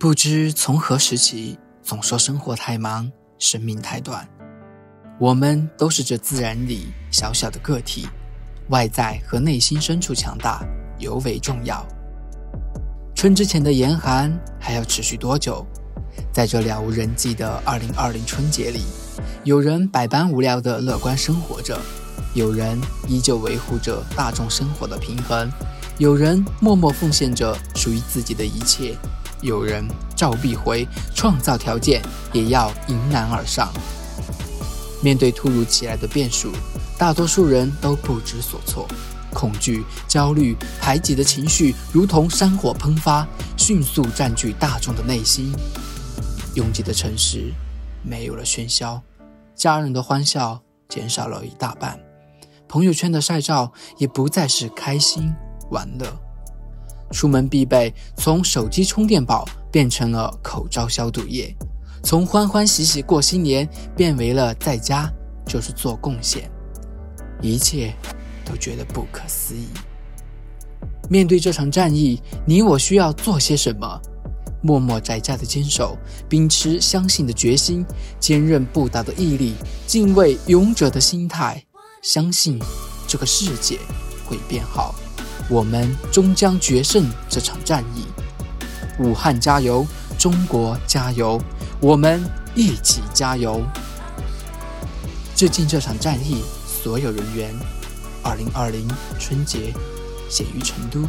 不知从何时起，总说生活太忙，生命太短。我们都是这自然里小小的个体，外在和内心深处强大尤为重要。春之前的严寒还要持续多久？在这了无人迹的二零二零春节里，有人百般无聊的乐观生活着，有人依旧维护着大众生活的平衡，有人默默奉献着属于自己的一切，有人照必回，创造条件也要迎难而上。面对突如其来的变数，大多数人都不知所措。恐惧、焦虑、排挤的情绪如同山火喷发，迅速占据大众的内心。拥挤的城市没有了喧嚣，家人的欢笑减少了一大半，朋友圈的晒照也不再是开心玩乐。出门必备，从手机充电宝变成了口罩消毒液；从欢欢喜喜过新年变为了在家就是做贡献。一切。都觉得不可思议。面对这场战役，你我需要做些什么？默默宅家的坚守，秉持相信的决心，坚韧不倒的毅力，敬畏勇者的心态，相信这个世界会变好。我们终将决胜这场战役。武汉加油，中国加油，我们一起加油！致敬这场战役所有人员。二零二零春节，写于成都。